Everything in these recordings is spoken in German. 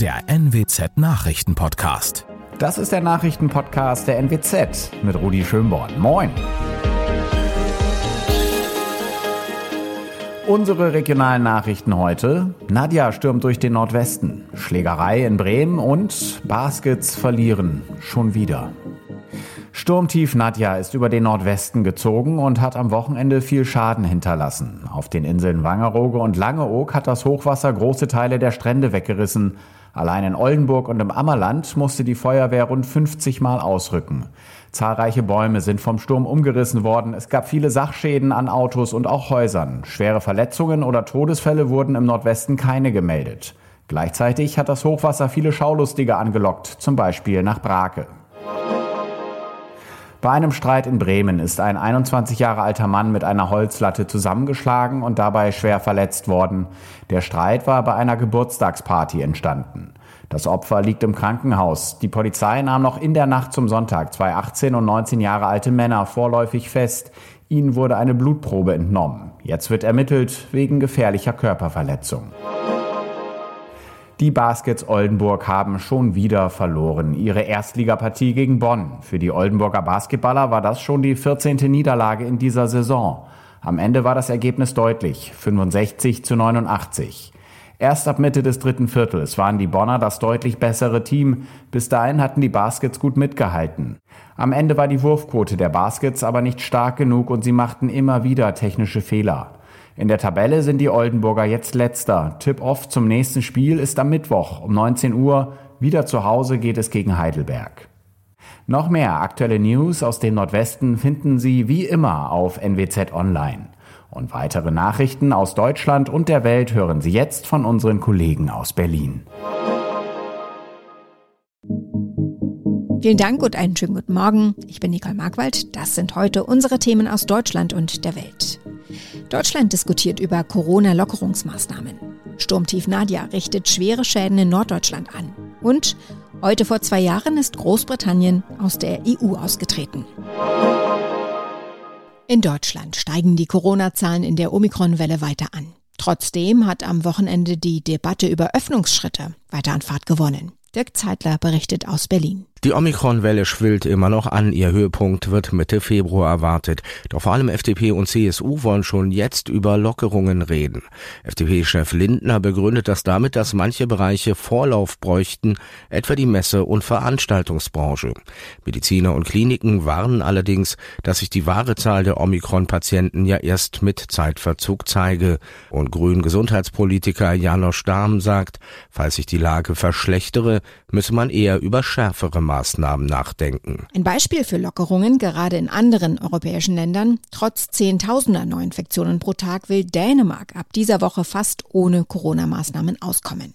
der NWZ Nachrichtenpodcast. Das ist der Nachrichtenpodcast der NWZ mit Rudi Schönborn. Moin. Unsere regionalen Nachrichten heute. Nadja stürmt durch den Nordwesten. Schlägerei in Bremen und Baskets verlieren. Schon wieder. Sturmtief Nadja ist über den Nordwesten gezogen und hat am Wochenende viel Schaden hinterlassen. Auf den Inseln Wangerooge und Langeoog hat das Hochwasser große Teile der Strände weggerissen. Allein in Oldenburg und im Ammerland musste die Feuerwehr rund 50 Mal ausrücken. Zahlreiche Bäume sind vom Sturm umgerissen worden. Es gab viele Sachschäden an Autos und auch Häusern. Schwere Verletzungen oder Todesfälle wurden im Nordwesten keine gemeldet. Gleichzeitig hat das Hochwasser viele Schaulustige angelockt, zum Beispiel nach Brake. Bei einem Streit in Bremen ist ein 21 Jahre alter Mann mit einer Holzlatte zusammengeschlagen und dabei schwer verletzt worden. Der Streit war bei einer Geburtstagsparty entstanden. Das Opfer liegt im Krankenhaus. Die Polizei nahm noch in der Nacht zum Sonntag zwei 18 und 19 Jahre alte Männer vorläufig fest. Ihnen wurde eine Blutprobe entnommen. Jetzt wird ermittelt wegen gefährlicher Körperverletzung. Die Baskets Oldenburg haben schon wieder verloren. Ihre Erstligapartie gegen Bonn. Für die Oldenburger Basketballer war das schon die 14. Niederlage in dieser Saison. Am Ende war das Ergebnis deutlich. 65 zu 89. Erst ab Mitte des dritten Viertels waren die Bonner das deutlich bessere Team. Bis dahin hatten die Baskets gut mitgehalten. Am Ende war die Wurfquote der Baskets aber nicht stark genug und sie machten immer wieder technische Fehler. In der Tabelle sind die Oldenburger jetzt letzter. Tip-off zum nächsten Spiel ist am Mittwoch um 19 Uhr. Wieder zu Hause geht es gegen Heidelberg. Noch mehr aktuelle News aus dem Nordwesten finden Sie wie immer auf NWZ Online. Und weitere Nachrichten aus Deutschland und der Welt hören Sie jetzt von unseren Kollegen aus Berlin. Vielen Dank und einen schönen guten Morgen. Ich bin Nicole Markwald. Das sind heute unsere Themen aus Deutschland und der Welt. Deutschland diskutiert über Corona-Lockerungsmaßnahmen. Sturmtief Nadia richtet schwere Schäden in Norddeutschland an. Und heute vor zwei Jahren ist Großbritannien aus der EU ausgetreten. In Deutschland steigen die Corona-Zahlen in der Omikron-Welle weiter an. Trotzdem hat am Wochenende die Debatte über Öffnungsschritte weiter an Fahrt gewonnen. Dirk Zeitler berichtet aus Berlin. Die Omikron-Welle schwillt immer noch an. Ihr Höhepunkt wird Mitte Februar erwartet. Doch vor allem FDP und CSU wollen schon jetzt über Lockerungen reden. FDP-Chef Lindner begründet das damit, dass manche Bereiche Vorlauf bräuchten, etwa die Messe- und Veranstaltungsbranche. Mediziner und Kliniken warnen allerdings, dass sich die wahre Zahl der Omikron-Patienten ja erst mit Zeitverzug zeige. Und Grün-Gesundheitspolitiker Janosch Dahm sagt, falls sich die Lage verschlechtere, müsse man eher über schärfere Maßnahmen nachdenken. Ein Beispiel für Lockerungen, gerade in anderen europäischen Ländern. Trotz Zehntausender Neuinfektionen pro Tag will Dänemark ab dieser Woche fast ohne Corona-Maßnahmen auskommen.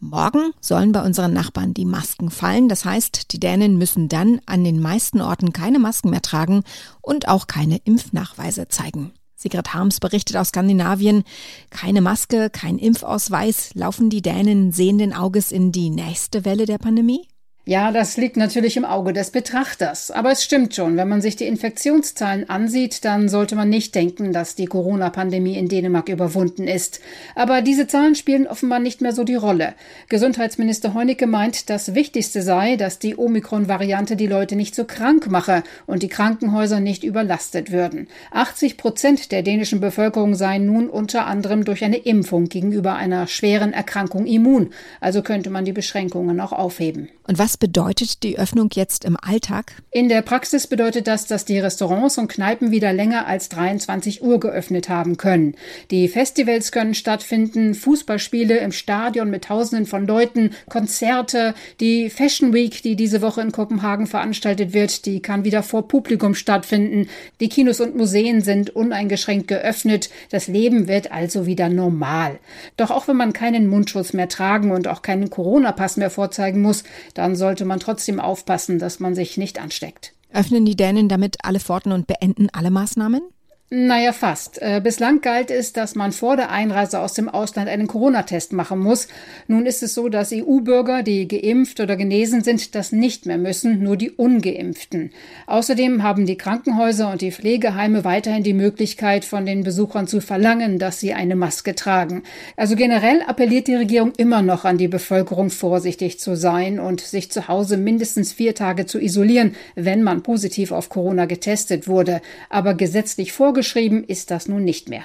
Morgen sollen bei unseren Nachbarn die Masken fallen. Das heißt, die Dänen müssen dann an den meisten Orten keine Masken mehr tragen und auch keine Impfnachweise zeigen. Sigrid Harms berichtet aus Skandinavien, keine Maske, kein Impfausweis, laufen die Dänen sehenden Auges in die nächste Welle der Pandemie? Ja, das liegt natürlich im Auge des Betrachters. Aber es stimmt schon, wenn man sich die Infektionszahlen ansieht, dann sollte man nicht denken, dass die Corona-Pandemie in Dänemark überwunden ist. Aber diese Zahlen spielen offenbar nicht mehr so die Rolle. Gesundheitsminister Heunicke meint, das Wichtigste sei, dass die Omikron-Variante die Leute nicht so krank mache und die Krankenhäuser nicht überlastet würden. 80 Prozent der dänischen Bevölkerung seien nun unter anderem durch eine Impfung gegenüber einer schweren Erkrankung immun. Also könnte man die Beschränkungen auch aufheben. Und was bedeutet die Öffnung jetzt im Alltag? In der Praxis bedeutet das, dass die Restaurants und Kneipen wieder länger als 23 Uhr geöffnet haben können. Die Festivals können stattfinden, Fußballspiele im Stadion mit Tausenden von Leuten, Konzerte, die Fashion Week, die diese Woche in Kopenhagen veranstaltet wird, die kann wieder vor Publikum stattfinden. Die Kinos und Museen sind uneingeschränkt geöffnet. Das Leben wird also wieder normal. Doch auch wenn man keinen Mundschutz mehr tragen und auch keinen Corona-Pass mehr vorzeigen muss, dann sollte man trotzdem aufpassen, dass man sich nicht ansteckt. Öffnen die Dänen damit alle Pforten und beenden alle Maßnahmen? Naja, fast. Äh, bislang galt es, dass man vor der Einreise aus dem Ausland einen Corona-Test machen muss. Nun ist es so, dass EU-Bürger, die geimpft oder genesen sind, das nicht mehr müssen, nur die ungeimpften. Außerdem haben die Krankenhäuser und die Pflegeheime weiterhin die Möglichkeit, von den Besuchern zu verlangen, dass sie eine Maske tragen. Also generell appelliert die Regierung immer noch an die Bevölkerung, vorsichtig zu sein und sich zu Hause mindestens vier Tage zu isolieren, wenn man positiv auf Corona getestet wurde. Aber gesetzlich vorgesehen vorgeschrieben ist das nun nicht mehr.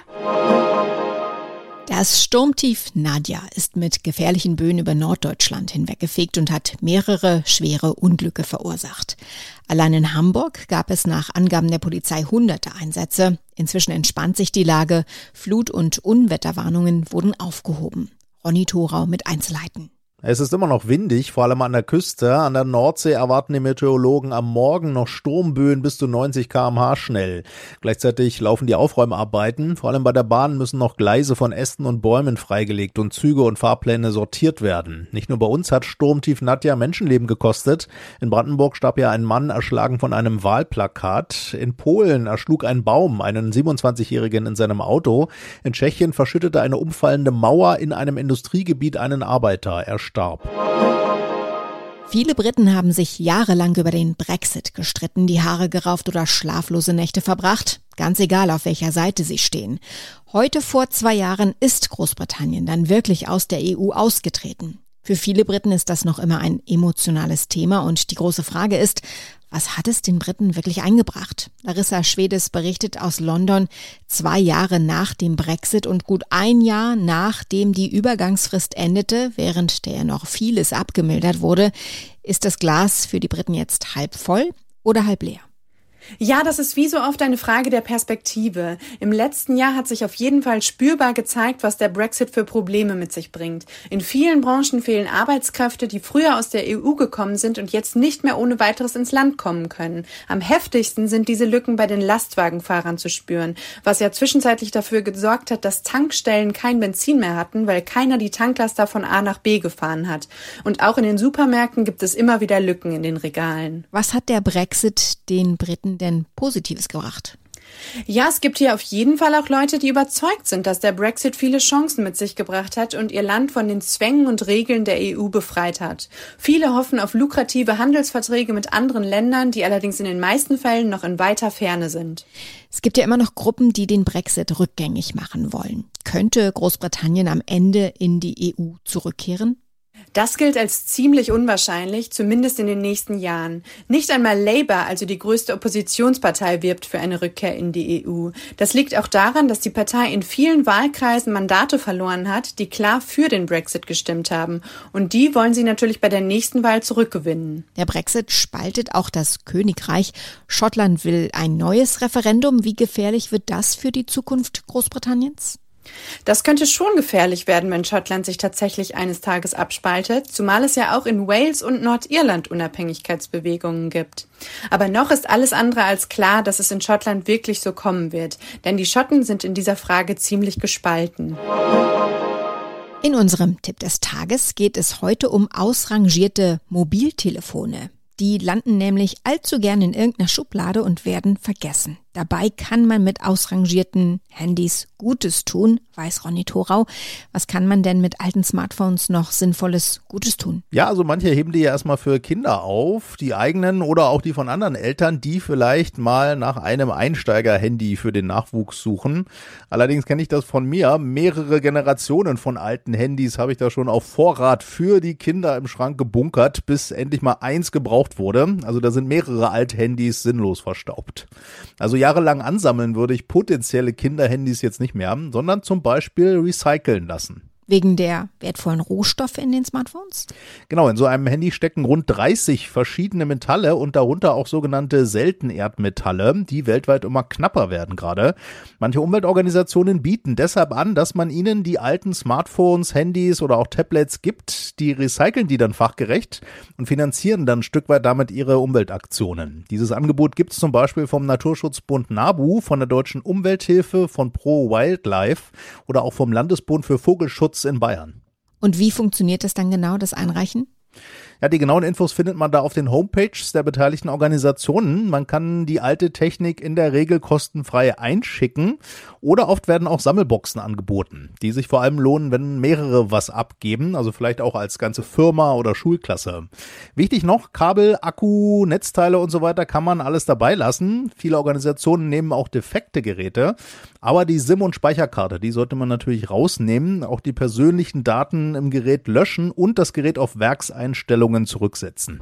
Das Sturmtief Nadja ist mit gefährlichen Böen über Norddeutschland hinweggefegt und hat mehrere schwere Unglücke verursacht. Allein in Hamburg gab es nach Angaben der Polizei hunderte Einsätze. Inzwischen entspannt sich die Lage. Flut- und Unwetterwarnungen wurden aufgehoben. Ronny Thorau mit Einzelheiten. Es ist immer noch windig, vor allem an der Küste. An der Nordsee erwarten die Meteorologen am Morgen noch Sturmböen bis zu 90 kmh schnell. Gleichzeitig laufen die Aufräumarbeiten. Vor allem bei der Bahn müssen noch Gleise von Ästen und Bäumen freigelegt und Züge und Fahrpläne sortiert werden. Nicht nur bei uns hat Sturmtief Nadja Menschenleben gekostet. In Brandenburg starb ja ein Mann erschlagen von einem Wahlplakat. In Polen erschlug ein Baum einen 27-Jährigen in seinem Auto. In Tschechien verschüttete eine umfallende Mauer in einem Industriegebiet einen Arbeiter. Er starb. Viele Briten haben sich jahrelang über den Brexit gestritten, die Haare gerauft oder schlaflose Nächte verbracht. Ganz egal, auf welcher Seite sie stehen. Heute vor zwei Jahren ist Großbritannien dann wirklich aus der EU ausgetreten. Für viele Briten ist das noch immer ein emotionales Thema und die große Frage ist, was hat es den Briten wirklich eingebracht? Larissa Schwedes berichtet aus London, zwei Jahre nach dem Brexit und gut ein Jahr nachdem die Übergangsfrist endete, während der noch vieles abgemildert wurde, ist das Glas für die Briten jetzt halb voll oder halb leer? Ja, das ist wie so oft eine Frage der Perspektive. Im letzten Jahr hat sich auf jeden Fall spürbar gezeigt, was der Brexit für Probleme mit sich bringt. In vielen Branchen fehlen Arbeitskräfte, die früher aus der EU gekommen sind und jetzt nicht mehr ohne weiteres ins Land kommen können. Am heftigsten sind diese Lücken bei den Lastwagenfahrern zu spüren, was ja zwischenzeitlich dafür gesorgt hat, dass Tankstellen kein Benzin mehr hatten, weil keiner die Tanklaster von A nach B gefahren hat. Und auch in den Supermärkten gibt es immer wieder Lücken in den Regalen. Was hat der Brexit den Briten denn Positives gebracht? Ja, es gibt hier auf jeden Fall auch Leute, die überzeugt sind, dass der Brexit viele Chancen mit sich gebracht hat und ihr Land von den Zwängen und Regeln der EU befreit hat. Viele hoffen auf lukrative Handelsverträge mit anderen Ländern, die allerdings in den meisten Fällen noch in weiter Ferne sind. Es gibt ja immer noch Gruppen, die den Brexit rückgängig machen wollen. Könnte Großbritannien am Ende in die EU zurückkehren? Das gilt als ziemlich unwahrscheinlich, zumindest in den nächsten Jahren. Nicht einmal Labour, also die größte Oppositionspartei, wirbt für eine Rückkehr in die EU. Das liegt auch daran, dass die Partei in vielen Wahlkreisen Mandate verloren hat, die klar für den Brexit gestimmt haben. Und die wollen sie natürlich bei der nächsten Wahl zurückgewinnen. Der Brexit spaltet auch das Königreich. Schottland will ein neues Referendum. Wie gefährlich wird das für die Zukunft Großbritanniens? Das könnte schon gefährlich werden, wenn Schottland sich tatsächlich eines Tages abspaltet, zumal es ja auch in Wales und Nordirland Unabhängigkeitsbewegungen gibt. Aber noch ist alles andere als klar, dass es in Schottland wirklich so kommen wird, denn die Schotten sind in dieser Frage ziemlich gespalten. In unserem Tipp des Tages geht es heute um ausrangierte Mobiltelefone. Die landen nämlich allzu gern in irgendeiner Schublade und werden vergessen. Dabei kann man mit ausrangierten Handys Gutes tun, weiß Ronny Thorau. Was kann man denn mit alten Smartphones noch sinnvolles Gutes tun? Ja, also manche heben die ja erstmal für Kinder auf, die eigenen oder auch die von anderen Eltern, die vielleicht mal nach einem Einsteiger-Handy für den Nachwuchs suchen. Allerdings kenne ich das von mir. Mehrere Generationen von alten Handys habe ich da schon auf Vorrat für die Kinder im Schrank gebunkert, bis endlich mal eins gebraucht wurde. Also da sind mehrere alte Handys sinnlos verstaubt. Also jahrelang ansammeln würde ich potenzielle Kinderhandys jetzt nicht mehr, sondern zum Beispiel recyceln lassen. Wegen der wertvollen Rohstoffe in den Smartphones? Genau, in so einem Handy stecken rund 30 verschiedene Metalle und darunter auch sogenannte Seltenerdmetalle, die weltweit immer knapper werden gerade. Manche Umweltorganisationen bieten deshalb an, dass man ihnen die alten Smartphones, Handys oder auch Tablets gibt. Die recyceln die dann fachgerecht und finanzieren dann ein Stück weit damit ihre Umweltaktionen. Dieses Angebot gibt es zum Beispiel vom Naturschutzbund NABU, von der Deutschen Umwelthilfe, von Pro Wildlife oder auch vom Landesbund für Vogelschutz in Bayern. Und wie funktioniert das dann genau, das Einreichen? Ja, die genauen Infos findet man da auf den Homepages der beteiligten Organisationen. Man kann die alte Technik in der Regel kostenfrei einschicken oder oft werden auch Sammelboxen angeboten, die sich vor allem lohnen, wenn mehrere was abgeben, also vielleicht auch als ganze Firma oder Schulklasse. Wichtig noch, Kabel, Akku, Netzteile und so weiter kann man alles dabei lassen. Viele Organisationen nehmen auch defekte Geräte, aber die SIM- und Speicherkarte, die sollte man natürlich rausnehmen, auch die persönlichen Daten im Gerät löschen und das Gerät auf Werkseinstellungen Sendungen zurücksetzen.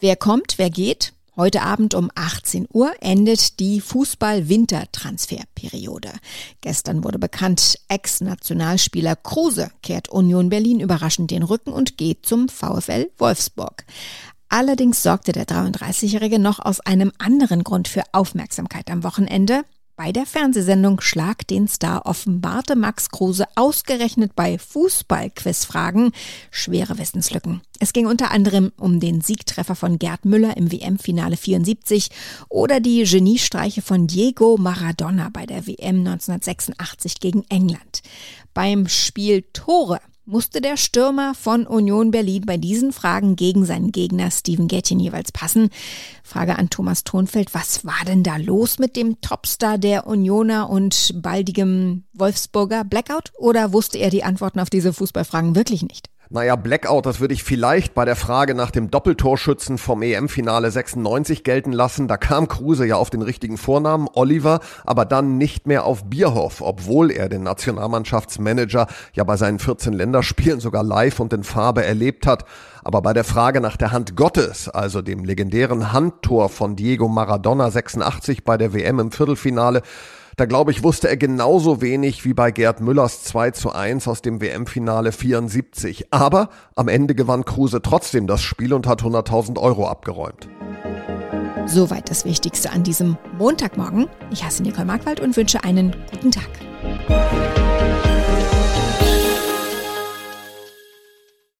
Wer kommt, wer geht? Heute Abend um 18 Uhr endet die Fußball-Wintertransferperiode. Gestern wurde bekannt, Ex-Nationalspieler Kruse kehrt Union Berlin überraschend den Rücken und geht zum VfL Wolfsburg. Allerdings sorgte der 33-Jährige noch aus einem anderen Grund für Aufmerksamkeit am Wochenende. Bei der Fernsehsendung Schlag den Star offenbarte Max Kruse ausgerechnet bei Fußball-Quizfragen schwere Wissenslücken. Es ging unter anderem um den Siegtreffer von Gerd Müller im WM-Finale 74 oder die Geniestreiche von Diego Maradona bei der WM 1986 gegen England. Beim Spiel Tore musste der Stürmer von Union Berlin bei diesen Fragen gegen seinen Gegner Steven Gettin jeweils passen. Frage an Thomas Thonfeld, was war denn da los mit dem Topstar der Unioner und baldigem Wolfsburger Blackout? Oder wusste er die Antworten auf diese Fußballfragen wirklich nicht? Naja, Blackout, das würde ich vielleicht bei der Frage nach dem Doppeltorschützen vom EM-Finale 96 gelten lassen. Da kam Kruse ja auf den richtigen Vornamen, Oliver, aber dann nicht mehr auf Bierhoff, obwohl er den Nationalmannschaftsmanager ja bei seinen 14 Länderspielen sogar live und in Farbe erlebt hat. Aber bei der Frage nach der Hand Gottes, also dem legendären Handtor von Diego Maradona 86 bei der WM im Viertelfinale, da glaube ich, wusste er genauso wenig wie bei Gerd Müllers 2 zu 1 aus dem WM-Finale 74. Aber am Ende gewann Kruse trotzdem das Spiel und hat 100.000 Euro abgeräumt. Soweit das Wichtigste an diesem Montagmorgen. Ich heiße Nicole Markwald und wünsche einen guten Tag.